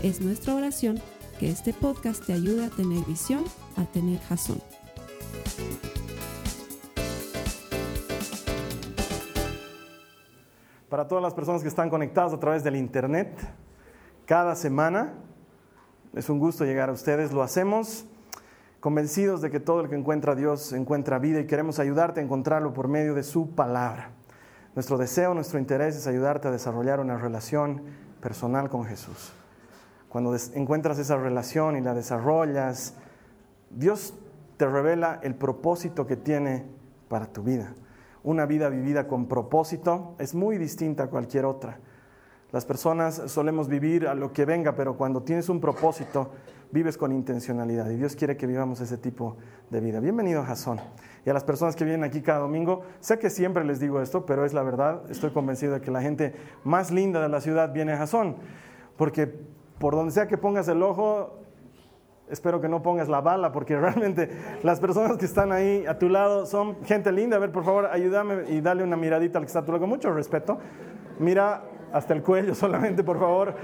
Es nuestra oración que este podcast te ayude a tener visión, a tener jazón. Para todas las personas que están conectadas a través del Internet, cada semana es un gusto llegar a ustedes. Lo hacemos convencidos de que todo el que encuentra a Dios encuentra vida y queremos ayudarte a encontrarlo por medio de su palabra. Nuestro deseo, nuestro interés es ayudarte a desarrollar una relación personal con Jesús. Cuando encuentras esa relación y la desarrollas, Dios te revela el propósito que tiene para tu vida. Una vida vivida con propósito es muy distinta a cualquier otra. Las personas solemos vivir a lo que venga, pero cuando tienes un propósito, vives con intencionalidad y Dios quiere que vivamos ese tipo de vida. Bienvenido a Jason. Y a las personas que vienen aquí cada domingo, sé que siempre les digo esto, pero es la verdad, estoy convencido de que la gente más linda de la ciudad viene a Jason, porque por donde sea que pongas el ojo, espero que no pongas la bala, porque realmente las personas que están ahí a tu lado son gente linda. A ver, por favor, ayúdame y dale una miradita al que está a tu lado, con mucho respeto. Mira hasta el cuello solamente, por favor.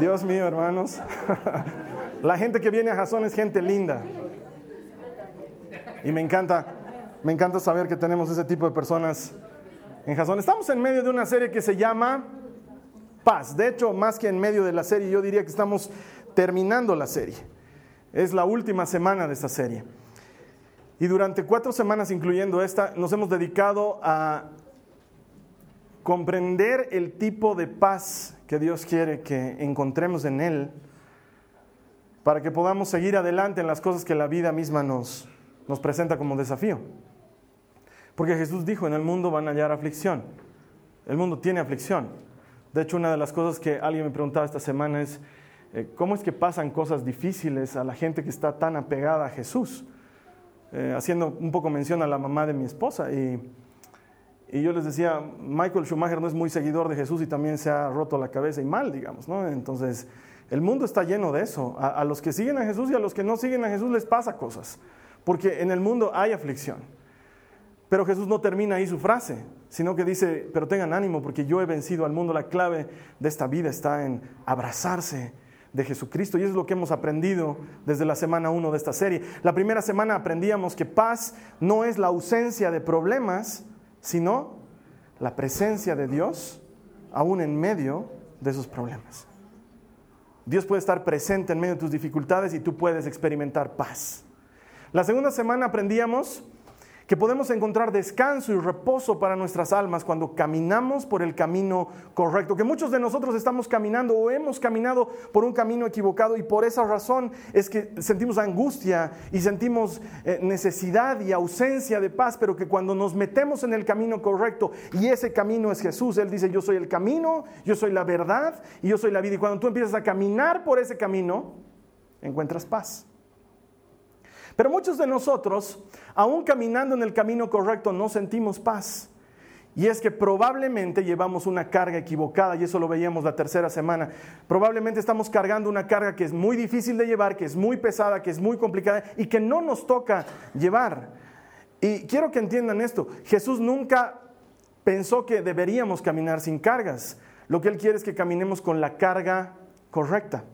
Dios mío, hermanos. La gente que viene a Jason es gente linda. Y me encanta, me encanta saber que tenemos ese tipo de personas en Jason. Estamos en medio de una serie que se llama Paz. De hecho, más que en medio de la serie, yo diría que estamos terminando la serie. Es la última semana de esta serie. Y durante cuatro semanas, incluyendo esta, nos hemos dedicado a comprender el tipo de paz que Dios quiere que encontremos en Él para que podamos seguir adelante en las cosas que la vida misma nos, nos presenta como desafío. Porque Jesús dijo, en el mundo van a hallar aflicción. El mundo tiene aflicción. De hecho, una de las cosas que alguien me preguntaba esta semana es, eh, ¿cómo es que pasan cosas difíciles a la gente que está tan apegada a Jesús? Eh, haciendo un poco mención a la mamá de mi esposa. Y, yo les decía, Michael Schumacher no es muy seguidor de Jesús y también se ha roto la cabeza y mal, digamos, ¿no? Entonces, el mundo está lleno de eso. A los que siguen a Jesús y a los que no siguen a Jesús les pasa cosas. Porque en el mundo hay aflicción. Pero Jesús no termina ahí su frase, sino que dice, pero tengan ánimo porque yo he vencido al mundo. La clave de esta vida está en abrazarse de Jesucristo. Y eso es lo que hemos aprendido desde la semana 1 de esta serie. La primera semana aprendíamos que paz no es la ausencia de problemas, sino la presencia de Dios aún en medio de esos problemas. Dios puede estar presente en medio de tus dificultades y tú puedes experimentar paz. La segunda semana aprendíamos que podemos encontrar descanso y reposo para nuestras almas cuando caminamos por el camino correcto, que muchos de nosotros estamos caminando o hemos caminado por un camino equivocado y por esa razón es que sentimos angustia y sentimos eh, necesidad y ausencia de paz, pero que cuando nos metemos en el camino correcto y ese camino es Jesús, Él dice, yo soy el camino, yo soy la verdad y yo soy la vida. Y cuando tú empiezas a caminar por ese camino, encuentras paz. Pero muchos de nosotros, aún caminando en el camino correcto, no sentimos paz. Y es que probablemente llevamos una carga equivocada, y eso lo veíamos la tercera semana. Probablemente estamos cargando una carga que es muy difícil de llevar, que es muy pesada, que es muy complicada y que no nos toca llevar. Y quiero que entiendan esto, Jesús nunca pensó que deberíamos caminar sin cargas. Lo que Él quiere es que caminemos con la carga correcta.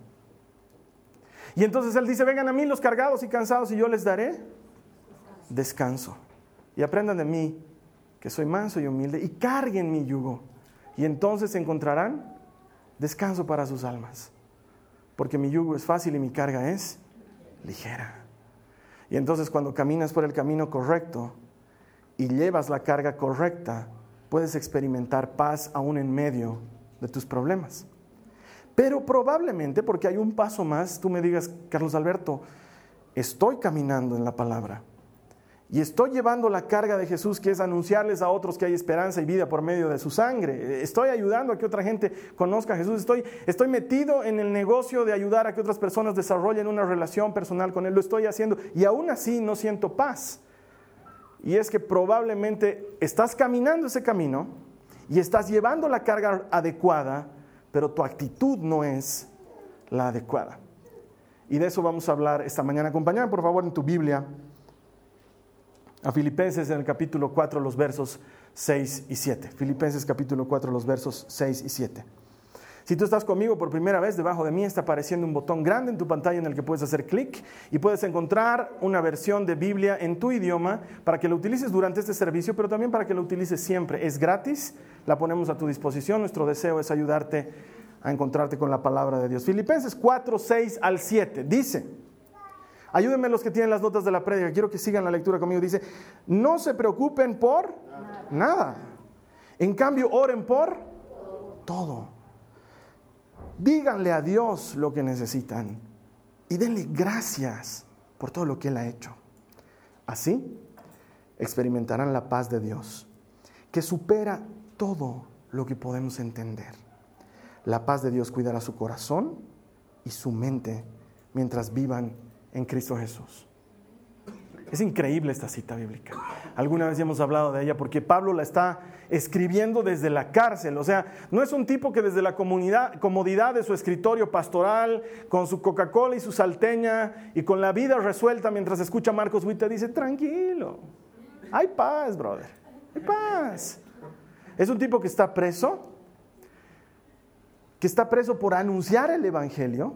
Y entonces Él dice, vengan a mí los cargados y cansados y yo les daré descanso. Y aprendan de mí, que soy manso y humilde, y carguen mi yugo. Y entonces encontrarán descanso para sus almas. Porque mi yugo es fácil y mi carga es ligera. Y entonces cuando caminas por el camino correcto y llevas la carga correcta, puedes experimentar paz aún en medio de tus problemas. Pero probablemente, porque hay un paso más, tú me digas, Carlos Alberto, estoy caminando en la palabra. Y estoy llevando la carga de Jesús, que es anunciarles a otros que hay esperanza y vida por medio de su sangre. Estoy ayudando a que otra gente conozca a Jesús. Estoy, estoy metido en el negocio de ayudar a que otras personas desarrollen una relación personal con Él. Lo estoy haciendo. Y aún así no siento paz. Y es que probablemente estás caminando ese camino y estás llevando la carga adecuada, pero tu actitud no es la adecuada. Y de eso vamos a hablar esta mañana. Acompáñame por favor en tu Biblia a Filipenses en el capítulo 4, los versos 6 y 7. Filipenses capítulo 4, los versos 6 y 7. Si tú estás conmigo por primera vez, debajo de mí está apareciendo un botón grande en tu pantalla en el que puedes hacer clic y puedes encontrar una versión de Biblia en tu idioma para que lo utilices durante este servicio, pero también para que lo utilices siempre. Es gratis, la ponemos a tu disposición. Nuestro deseo es ayudarte a encontrarte con la palabra de Dios. Filipenses 4, 6 al 7 dice, Ayúdenme los que tienen las notas de la prédica, quiero que sigan la lectura conmigo. Dice, no se preocupen por nada. En cambio, oren por todo. Díganle a Dios lo que necesitan y denle gracias por todo lo que Él ha hecho. Así experimentarán la paz de Dios, que supera todo lo que podemos entender. La paz de Dios cuidará su corazón y su mente mientras vivan en Cristo Jesús. Es increíble esta cita bíblica. Alguna vez hemos hablado de ella porque Pablo la está escribiendo desde la cárcel. O sea, no es un tipo que desde la comodidad de su escritorio pastoral, con su Coca-Cola y su salteña y con la vida resuelta mientras escucha a Marcos Witt, dice, tranquilo, hay paz, brother, hay paz. Es un tipo que está preso, que está preso por anunciar el Evangelio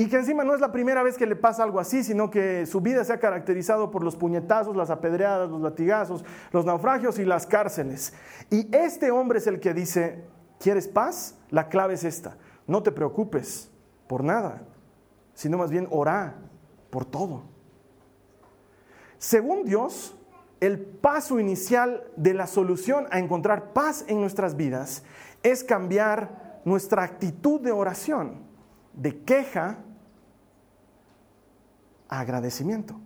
y que encima no es la primera vez que le pasa algo así, sino que su vida se ha caracterizado por los puñetazos, las apedreadas, los latigazos, los naufragios y las cárceles. Y este hombre es el que dice, ¿quieres paz? La clave es esta, no te preocupes por nada, sino más bien orá por todo. Según Dios, el paso inicial de la solución a encontrar paz en nuestras vidas es cambiar nuestra actitud de oración, de queja, agradecimiento.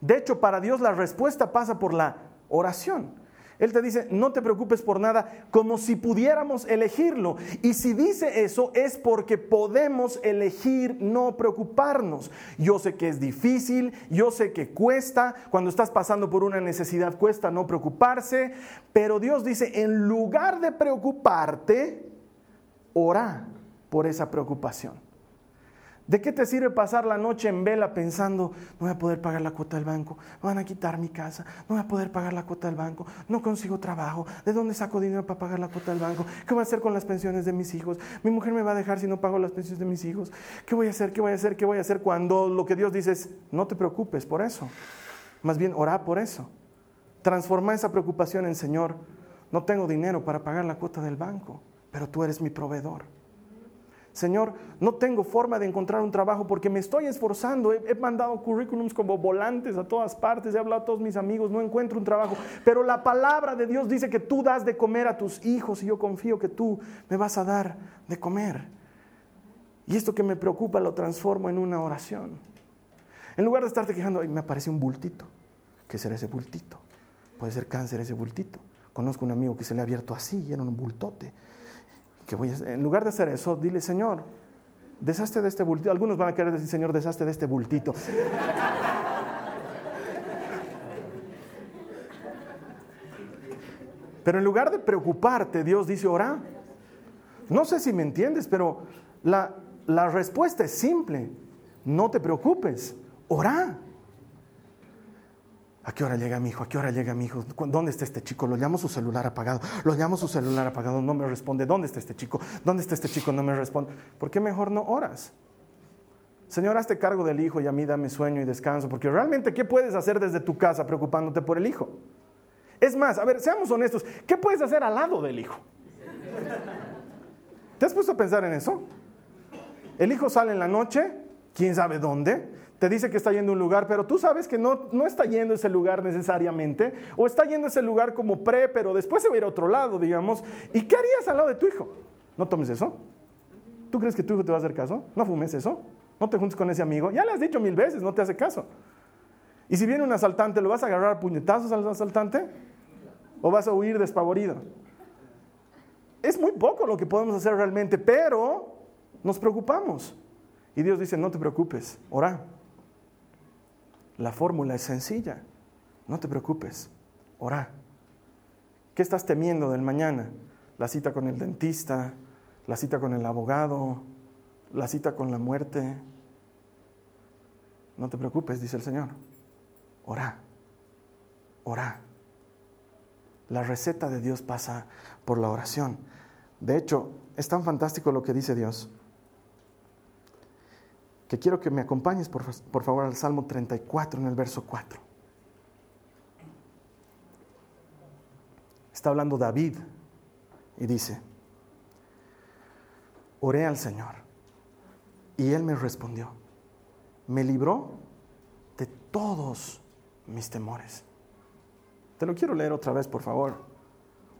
De hecho, para Dios la respuesta pasa por la oración. Él te dice, no te preocupes por nada, como si pudiéramos elegirlo. Y si dice eso es porque podemos elegir no preocuparnos. Yo sé que es difícil, yo sé que cuesta, cuando estás pasando por una necesidad cuesta no preocuparse, pero Dios dice, en lugar de preocuparte, ora por esa preocupación. ¿De qué te sirve pasar la noche en vela pensando, no voy a poder pagar la cuota del banco, me van a quitar mi casa, no voy a poder pagar la cuota del banco, no consigo trabajo, ¿de dónde saco dinero para pagar la cuota del banco? ¿Qué voy a hacer con las pensiones de mis hijos? Mi mujer me va a dejar si no pago las pensiones de mis hijos. ¿Qué voy a hacer? ¿Qué voy a hacer? ¿Qué voy a hacer? Cuando lo que Dios dice es, no te preocupes por eso. Más bien, orá por eso. Transforma esa preocupación en, Señor, no tengo dinero para pagar la cuota del banco, pero tú eres mi proveedor. Señor, no tengo forma de encontrar un trabajo porque me estoy esforzando. He, mandado currículums como volantes a todas partes, he hablado a todos mis amigos, no encuentro un trabajo. Pero la palabra de Dios dice que tú das de comer a tus hijos y yo confío que tú me vas a dar de comer. Y esto que me preocupa lo transformo en una oración. En lugar de estarte quejando, me aparece un bultito. ¿Qué será ese bultito? Puede ser cáncer ese bultito. Conozco un amigo que se le ha abierto así y era un bultote voy en lugar de hacer eso, dile, Señor, deshazte de este bultito. Algunos van a querer decir, Señor, deshazte de este bultito. Pero en lugar de preocuparte, Dios dice, ora. No sé si me entiendes, pero la, la respuesta es simple. No te preocupes, ora. ¿A qué hora llega mi hijo? ¿A qué hora llega mi hijo? ¿Dónde está este chico? Lo llamo su celular apagado. Lo llamo su celular apagado. No me responde. ¿Dónde está este chico? ¿Dónde está este chico? No me responde. ¿Por qué mejor no oras? Señor, hazte cargo del hijo y a mí dame sueño y descanso. Porque realmente, ¿qué puedes hacer desde tu casa preocupándote por el hijo? Es más, a ver, seamos honestos. ¿Qué puedes hacer al lado del hijo? ¿Te has puesto a pensar en eso? El hijo sale en la noche, quién sabe dónde te dice que está yendo a un lugar, pero tú sabes que no, no está yendo a ese lugar necesariamente, o está yendo a ese lugar como pre, pero después se va a ir a otro lado, digamos. ¿Y qué harías al lado de tu hijo? ¿No tomes eso? ¿Tú crees que tu hijo te va a hacer caso? ¿No fumes eso? ¿No te juntes con ese amigo? Ya le has dicho mil veces, no te hace caso. Y si viene un asaltante, ¿lo vas a agarrar a puñetazos al asaltante? ¿O vas a huir despavorido? Es muy poco lo que podemos hacer realmente, pero nos preocupamos. Y Dios dice, no te preocupes, ora. La fórmula es sencilla, no te preocupes, ora. ¿Qué estás temiendo del mañana? La cita con el dentista, la cita con el abogado, la cita con la muerte. No te preocupes, dice el Señor. Ora, ora. La receta de Dios pasa por la oración. De hecho, es tan fantástico lo que dice Dios quiero que me acompañes por, por favor al Salmo 34 en el verso 4. Está hablando David y dice, oré al Señor y Él me respondió, me libró de todos mis temores. Te lo quiero leer otra vez, por favor.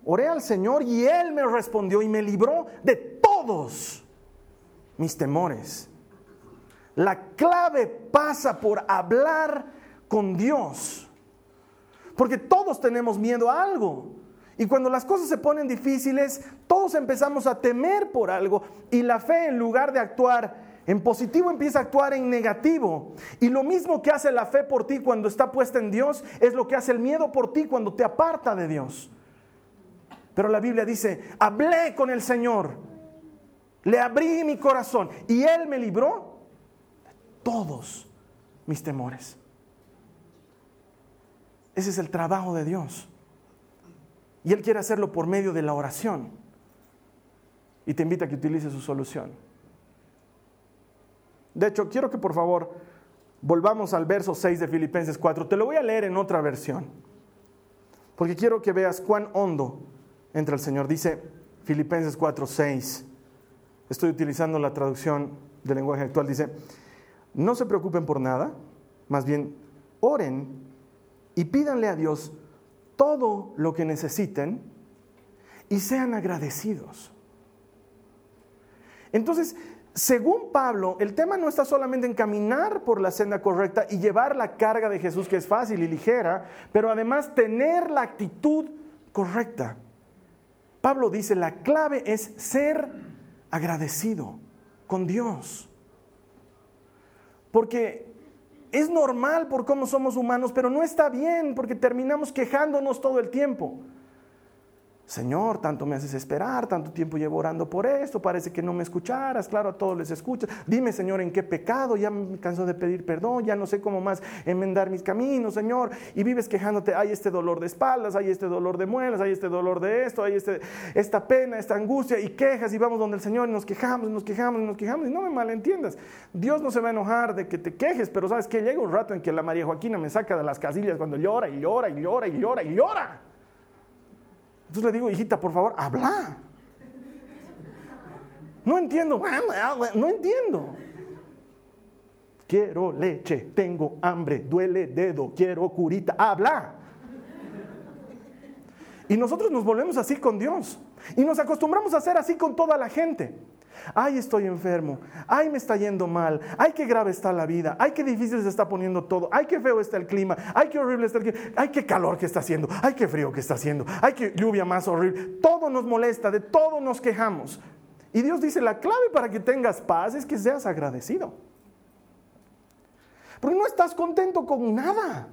Oré al Señor y Él me respondió y me libró de todos mis temores. La clave pasa por hablar con Dios. Porque todos tenemos miedo a algo. Y cuando las cosas se ponen difíciles, todos empezamos a temer por algo. Y la fe, en lugar de actuar en positivo, empieza a actuar en negativo. Y lo mismo que hace la fe por ti cuando está puesta en Dios, es lo que hace el miedo por ti cuando te aparta de Dios. Pero la Biblia dice, hablé con el Señor, le abrí mi corazón y Él me libró todos mis temores. Ese es el trabajo de Dios. Y Él quiere hacerlo por medio de la oración. Y te invita a que utilices su solución. De hecho, quiero que por favor volvamos al verso 6 de Filipenses 4. Te lo voy a leer en otra versión. Porque quiero que veas cuán hondo entra el Señor. Dice Filipenses 4, 6. Estoy utilizando la traducción del lenguaje actual. Dice, no se preocupen por nada, más bien oren y pídanle a Dios todo lo que necesiten y sean agradecidos. Entonces, según Pablo, el tema no está solamente en caminar por la senda correcta y llevar la carga de Jesús, que es fácil y ligera, pero además tener la actitud correcta. Pablo dice, la clave es ser agradecido con Dios. Porque es normal por cómo somos humanos, pero no está bien porque terminamos quejándonos todo el tiempo. Señor, tanto me haces esperar, tanto tiempo llevo orando por esto, parece que no me escucharas, claro, a todos les escuchas. Dime, Señor, en qué pecado, ya me canso de pedir perdón, ya no sé cómo más enmendar mis caminos, Señor. Y vives quejándote, hay este dolor de espaldas, hay este dolor de muelas, hay este dolor de esto, hay este, esta pena, esta angustia, y quejas, y vamos donde el Señor y nos quejamos, nos quejamos, nos quejamos, y no me malentiendas. Dios no se va a enojar de que te quejes, pero sabes que llega un rato en que la María Joaquina me saca de las casillas cuando llora y llora y llora y llora y llora. Entonces le digo, hijita, por favor, habla. No entiendo, no entiendo. Quiero leche, tengo hambre, duele dedo, quiero curita, habla. Y nosotros nos volvemos así con Dios. Y nos acostumbramos a ser así con toda la gente ay estoy enfermo, ay me está yendo mal, ay qué grave está la vida, ay qué difícil se está poniendo todo, ay qué feo está el clima, ay qué horrible está el clima, ay qué calor que está haciendo, ay qué frío que está haciendo, ay qué lluvia más horrible. Todo nos molesta, de todo nos quejamos. Y Dios dice, la clave para que tengas paz es que seas agradecido. Porque no estás contento con nada.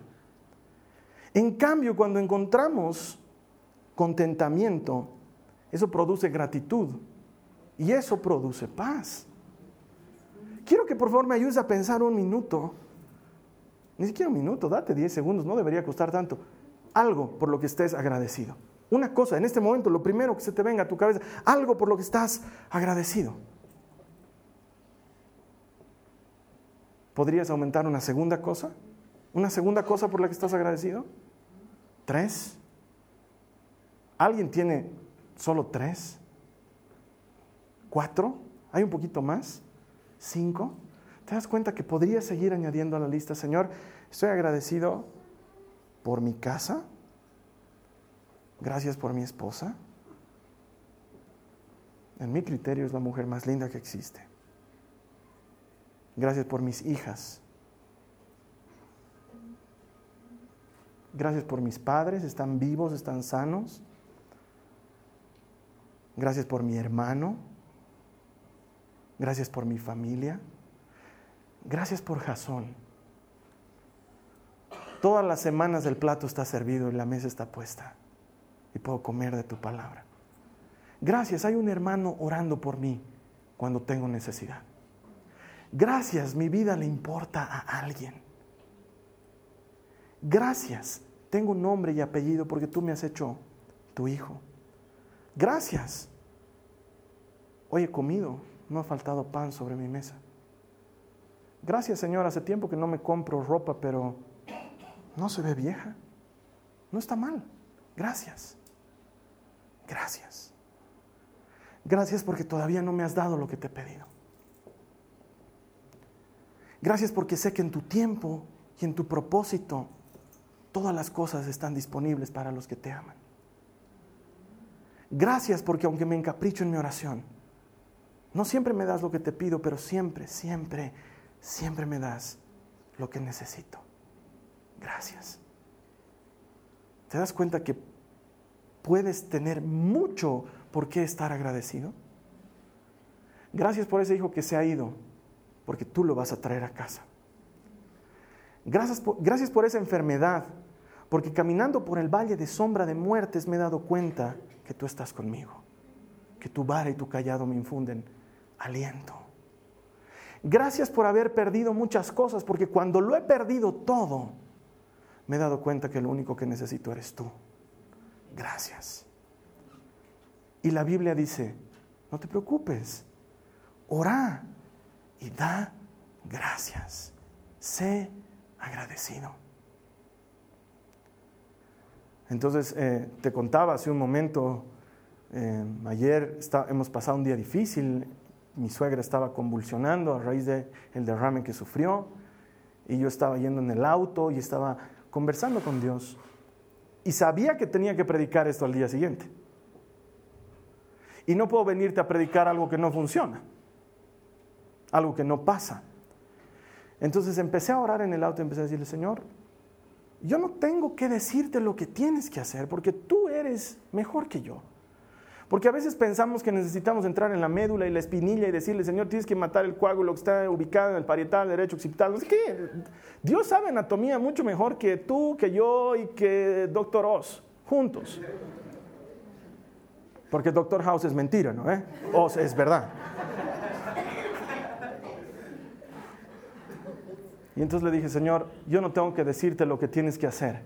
En cambio, cuando encontramos contentamiento, eso produce gratitud y eso produce paz. Quiero que por favor me ayudes a pensar un minuto. Ni siquiera un minuto, date 10 segundos, no debería costar tanto. Algo por lo que estés agradecido. Una cosa, en este momento, lo primero que se te venga a tu cabeza, algo por lo que estás agradecido. ¿Podrías aumentar una segunda cosa? ¿Una segunda cosa por la que estás agradecido? ¿Tres? ¿Alguien tiene solo tres? ¿Cuatro? ¿Hay un poquito más? ¿Cinco? ¿Te das cuenta que podría seguir añadiendo a la lista, Señor? Estoy agradecido por mi casa. Gracias por mi esposa. En mi criterio es la mujer más linda que existe. Gracias por mis hijas. Gracias por mis padres, están vivos, están sanos. Gracias por mi hermano. Gracias por mi familia. Gracias por Jasón. Todas las semanas el plato está servido y la mesa está puesta y puedo comer de tu palabra. Gracias, hay un hermano orando por mí cuando tengo necesidad. Gracias, mi vida le importa a alguien. Gracias, tengo nombre y apellido porque tú me has hecho tu hijo. Gracias. Hoy he comido, no ha faltado pan sobre mi mesa. Gracias Señor, hace tiempo que no me compro ropa, pero no se ve vieja. No está mal. Gracias. Gracias. Gracias porque todavía no me has dado lo que te he pedido. Gracias porque sé que en tu tiempo y en tu propósito todas las cosas están disponibles para los que te aman. Gracias porque aunque me encapricho en mi oración, no siempre me das lo que te pido, pero siempre, siempre, siempre me das lo que necesito. Gracias. ¿Te das cuenta que puedes tener mucho por qué estar agradecido? Gracias por ese hijo que se ha ido, porque tú lo vas a traer a casa. Gracias por, gracias por esa enfermedad, porque caminando por el valle de sombra de muertes me he dado cuenta que tú estás conmigo, que tu vara y tu callado me infunden aliento. Gracias por haber perdido muchas cosas, porque cuando lo he perdido todo, me he dado cuenta que lo único que necesito eres tú. Gracias. Y la Biblia dice, no te preocupes, ora y da gracias. Sé agradecido. Entonces, eh, te contaba hace un momento, eh, ayer hemos pasado un día difícil, mi suegra estaba convulsionando a raíz del derrame que sufrió, y yo estaba yendo en el auto y estaba conversando con Dios y sabía que tenía que predicar esto al día siguiente. Y no puedo venirte a predicar algo que no funciona, algo que no pasa. Entonces empecé a orar en el auto y empecé a decirle, Señor, yo no tengo que decirte lo que tienes que hacer porque tú eres mejor que yo. Porque a veces pensamos que necesitamos entrar en la médula y la espinilla y decirle, Señor, tienes que matar el coágulo que está ubicado en el parietal derecho occipital. No sé qué. Dios sabe anatomía mucho mejor que tú, que yo y que Doctor Oz, juntos. Porque Doctor House es mentira, ¿no? ¿Eh? Oz es verdad. Y entonces le dije, Señor, yo no tengo que decirte lo que tienes que hacer,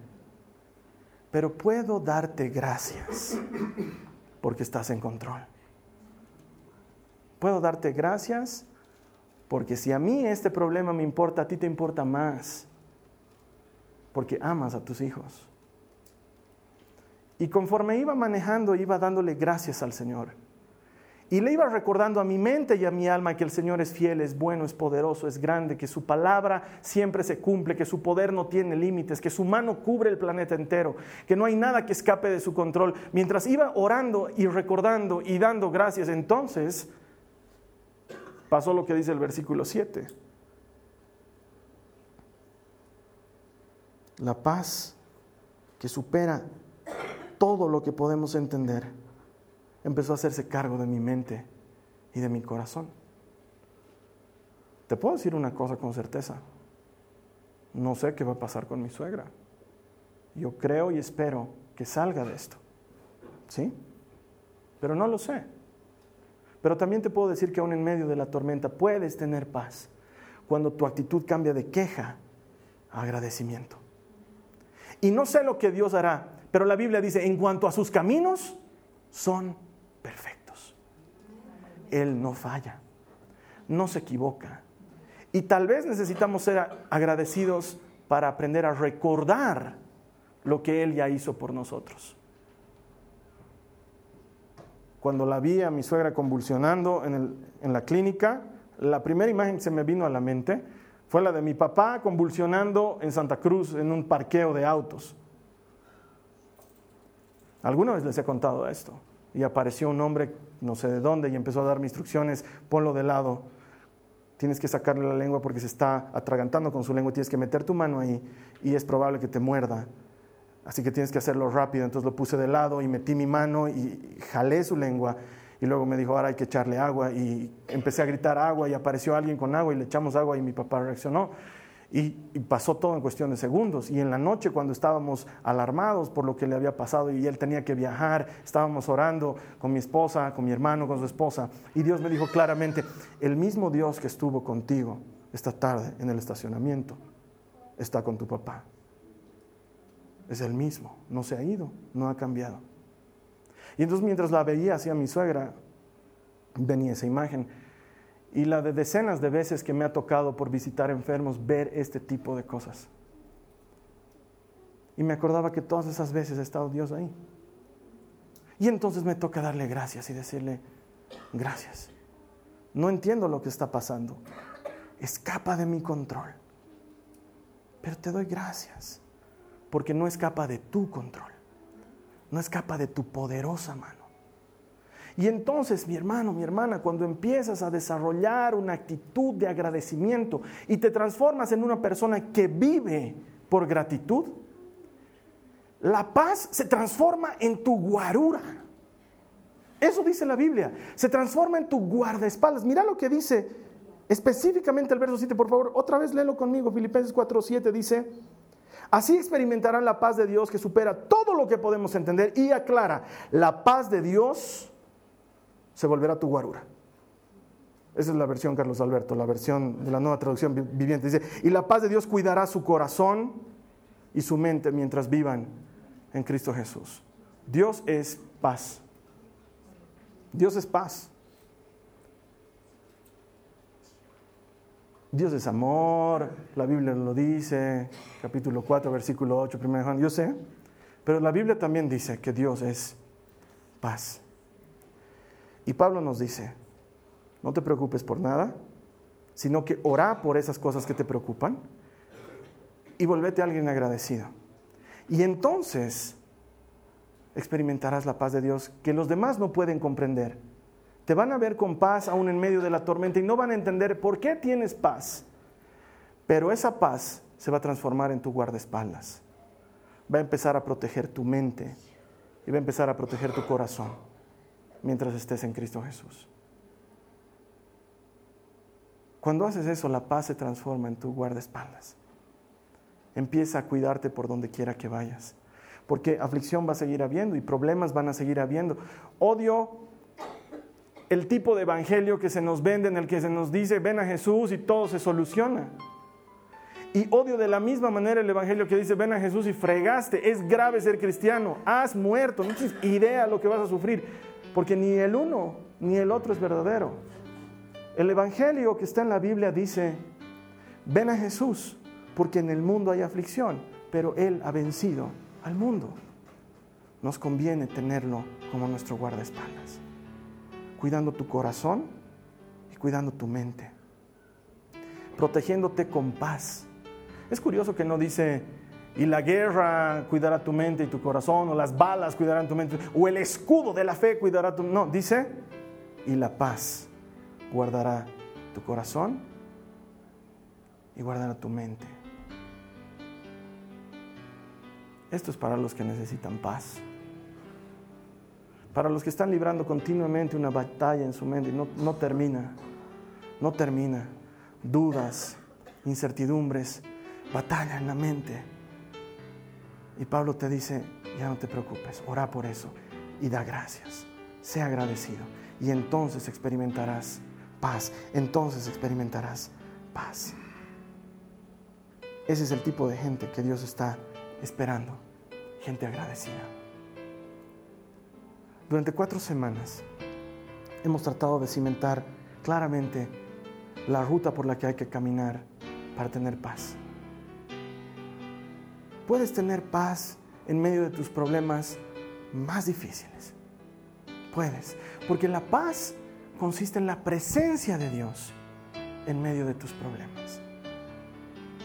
pero puedo darte gracias porque estás en control. Puedo darte gracias porque si a mí este problema me importa, a ti te importa más, porque amas a tus hijos. Y conforme iba manejando, iba dándole gracias al Señor. Y le iba recordando a mi mente y a mi alma que el Señor es fiel, es bueno, es poderoso, es grande, que su palabra siempre se cumple, que su poder no tiene límites, que su mano cubre el planeta entero, que no hay nada que escape de su control. Mientras iba orando y recordando y dando gracias, entonces pasó lo que dice el versículo 7. La paz que supera todo lo que podemos entender empezó a hacerse cargo de mi mente y de mi corazón. Te puedo decir una cosa con certeza. No sé qué va a pasar con mi suegra. Yo creo y espero que salga de esto. ¿Sí? Pero no lo sé. Pero también te puedo decir que aún en medio de la tormenta puedes tener paz cuando tu actitud cambia de queja a agradecimiento. Y no sé lo que Dios hará, pero la Biblia dice, en cuanto a sus caminos, son. Él no falla, no se equivoca. Y tal vez necesitamos ser agradecidos para aprender a recordar lo que Él ya hizo por nosotros. Cuando la vi a mi suegra convulsionando en, la clínica, la primera imagen que se me vino a la mente fue la de mi papá convulsionando en Santa Cruz en un parqueo de autos. Alguna vez les he contado esto y apareció un hombre, no sé de dónde, y empezó a darme instrucciones, ponlo de lado, tienes que sacarle la lengua porque se está atragantando con su lengua, tienes que meter tu mano ahí y es probable que te muerda. Así que tienes que hacerlo rápido. Entonces lo puse de lado y metí mi mano y jalé su lengua. Y luego me dijo, ahora hay que echarle agua. Y empecé a gritar agua y apareció alguien con agua y le echamos agua y mi papá reaccionó. Y, pasó todo en cuestión de segundos. Y en la noche, cuando estábamos alarmados por lo que le había pasado y él tenía que viajar, estábamos orando con mi esposa, con mi hermano, con su esposa. Y Dios me dijo claramente, el mismo Dios que estuvo contigo esta tarde en el estacionamiento está con tu papá. Es el mismo, no se ha ido, no ha cambiado. Y entonces mientras la veía hacia mi suegra, venía esa imagen y la de decenas de veces que me ha tocado por visitar enfermos ver este tipo de cosas. Y me acordaba que todas esas veces ha estado Dios ahí. Y entonces me toca darle gracias y decirle, gracias. No entiendo lo que está pasando. Escapa de mi control. Pero te doy gracias. Porque no escapa de tu control. No escapa de tu poderosa mano. Y entonces, mi hermano, mi hermana, cuando empiezas a desarrollar una actitud de agradecimiento y te transformas en una persona que vive por gratitud, la paz se transforma en tu guarura. Eso dice la Biblia. Se transforma en tu guardaespaldas. Mira lo que dice específicamente el verso 7, por favor. Otra vez léelo conmigo. Filipenses 4, 7 dice, así experimentarán la paz de Dios que supera todo lo que podemos entender y aclara, la paz de Dios se volverá tu guarura. Esa es la versión, Carlos Alberto, la versión de la nueva traducción viviente. Dice, y la paz de Dios cuidará su corazón y su mente mientras vivan en Cristo Jesús. Dios es paz. Dios es paz. Dios es amor, la Biblia lo dice, capítulo 4, versículo 8, 1 Juan, yo sé, pero la Biblia también dice que Dios es paz. Y Pablo nos dice, no te preocupes por nada, sino que ora por esas cosas que te preocupan y volvete a alguien agradecido. Y entonces experimentarás la paz de Dios que los demás no pueden comprender. Te van a ver con paz aún en medio de la tormenta y no van a entender por qué tienes paz. Pero esa paz se va a transformar en tu guardaespaldas. Va a empezar a proteger tu mente y va a empezar a proteger tu corazón mientras estés en Cristo Jesús. Cuando haces eso, la paz se transforma en tu guardaespaldas. Empieza a cuidarte por donde quiera que vayas. Porque aflicción va a seguir habiendo y problemas van a seguir habiendo. Odio el tipo de evangelio que se nos vende en el que se nos dice, ven a Jesús y todo se soluciona. Y odio de la misma manera el evangelio que dice, ven a Jesús y fregaste. Es grave ser cristiano. Has muerto. No tienes idea lo que vas a sufrir porque ni el uno ni el otro es verdadero. El Evangelio que está en la Biblia dice, ven a Jesús, porque en el mundo hay aflicción, pero Él ha vencido al mundo. Nos conviene tenerlo como nuestro guardaespaldas, cuidando tu corazón y cuidando tu mente, protegiéndote con paz. Es curioso que no dice, y la guerra cuidará tu mente y tu corazón, o las balas cuidarán tu mente, o el escudo de la fe cuidará tu... No, dice, y la paz guardará tu corazón y guardará tu mente. Esto es para los que necesitan paz. Para los que están librando continuamente una batalla en su mente y no, no termina, no termina. Dudas, incertidumbres, batalla en la mente y Pablo te dice, ya no te preocupes, ora por eso y da gracias. Sea agradecido. Y entonces experimentarás paz. Entonces experimentarás paz. Ese es el tipo de gente que Dios está esperando. Gente agradecida. Durante cuatro semanas hemos tratado de cimentar claramente la ruta por la que hay que caminar para tener paz. Puedes tener paz en medio de tus problemas más difíciles. Puedes, porque la paz consiste en la presencia de Dios en medio de tus problemas.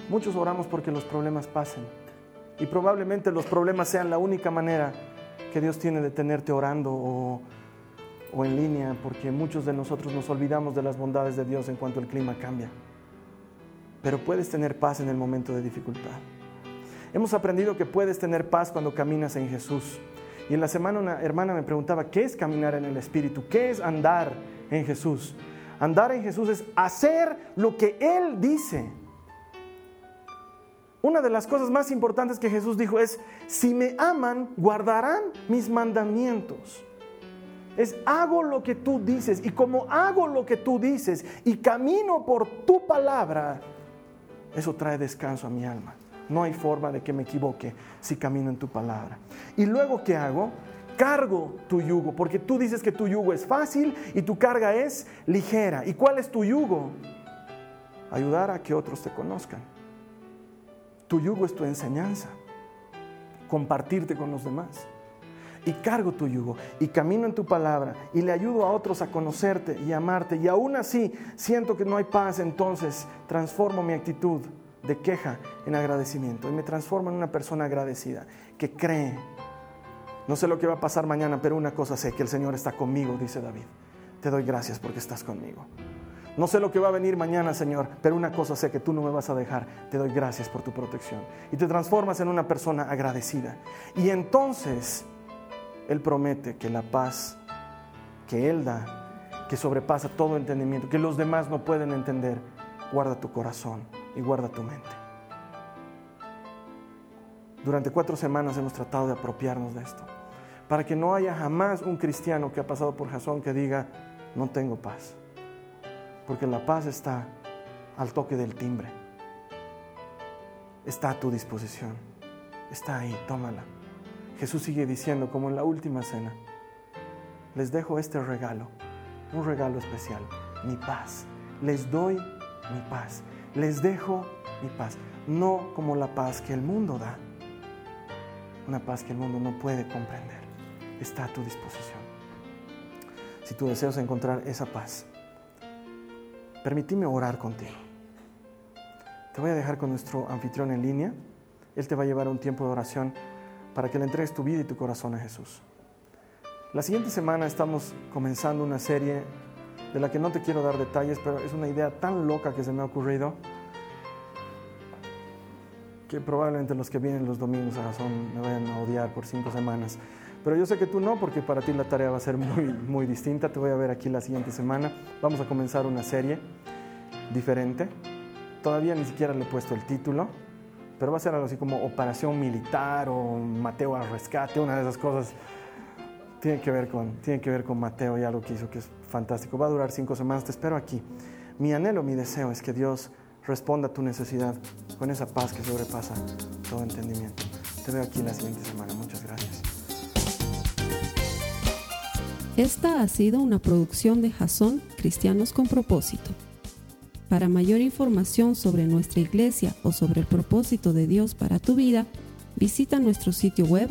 Muchos oramos porque los problemas pasen y probablemente los problemas sean la única manera que Dios tiene de tenerte orando o, en línea, porque muchos de nosotros nos olvidamos de las bondades de Dios en cuanto el clima cambia. Pero puedes tener paz en el momento de dificultad. Hemos aprendido que puedes tener paz cuando caminas en Jesús. Y en la semana una hermana me preguntaba, ¿qué es caminar en el Espíritu? ¿Qué es andar en Jesús? Andar en Jesús es hacer lo que Él dice. Una de las cosas más importantes que Jesús dijo es, si me aman, guardarán mis mandamientos. Es hago lo que tú dices y como hago lo que tú dices y camino por tu palabra, eso trae descanso a mi alma. No hay forma de que me equivoque si camino en tu palabra. Y luego, ¿qué hago? Cargo tu yugo, porque tú dices que tu yugo es fácil y tu carga es ligera. ¿Y cuál es tu yugo? Ayudar a que otros te conozcan. Tu yugo es tu enseñanza, compartirte con los demás. Y cargo tu yugo y camino en tu palabra y le ayudo a otros a conocerte y amarte. Y aún así siento que no hay paz, entonces transformo mi actitud de queja en agradecimiento y me transformo en una persona agradecida que cree. No sé lo que va a pasar mañana, pero una cosa sé, que el Señor está conmigo, dice David. Te doy gracias porque estás conmigo. No sé lo que va a venir mañana, Señor, pero una cosa sé que tú no me vas a dejar. Te doy gracias por tu protección. Y te transformas en una persona agradecida. Y entonces Él promete que la paz que Él da, que sobrepasa todo entendimiento, que los demás no pueden entender, guarda tu corazón y guarda tu mente. Durante cuatro semanas hemos tratado de apropiarnos de esto, para que no haya jamás un cristiano que ha pasado por Jasón que diga, no tengo paz, porque la paz está al toque del timbre, está a tu disposición, está ahí, tómala. Jesús sigue diciendo, como en la última cena, les dejo este regalo, un regalo especial, mi paz, les doy mi paz les dejo mi paz, no como la paz que el mundo da, una paz que el mundo no puede comprender, está a tu disposición. Si tú deseas encontrar esa paz, permíteme orar contigo. Te voy a dejar con nuestro anfitrión en línea. Él te va a llevar un tiempo de oración para que le entregues tu vida y tu corazón a Jesús. La siguiente semana estamos comenzando una serie de la que no te quiero dar detalles, pero es una idea tan loca que se me ha ocurrido que probablemente los que vienen los domingos a razón me vayan a odiar por cinco semanas. Pero yo sé que tú no, porque para ti la tarea va a ser muy, muy distinta. Te voy a ver aquí la siguiente semana. Vamos a comenzar una serie diferente. Todavía ni siquiera le he puesto el título, pero va a ser algo así como Operación Militar o Mateo al Rescate, una de esas cosas. Tiene que ver con, tiene que ver con Mateo y algo que hizo que es fantástico. Va a durar cinco semanas, te espero aquí. Mi anhelo, mi deseo es que Dios responda a tu necesidad con esa paz que sobrepasa todo entendimiento. Te veo aquí la siguiente semana. Muchas gracias. Esta ha sido una producción de Jason Cristianos con Propósito. Para mayor información sobre nuestra iglesia o sobre el propósito de Dios para tu vida, visita nuestro sitio web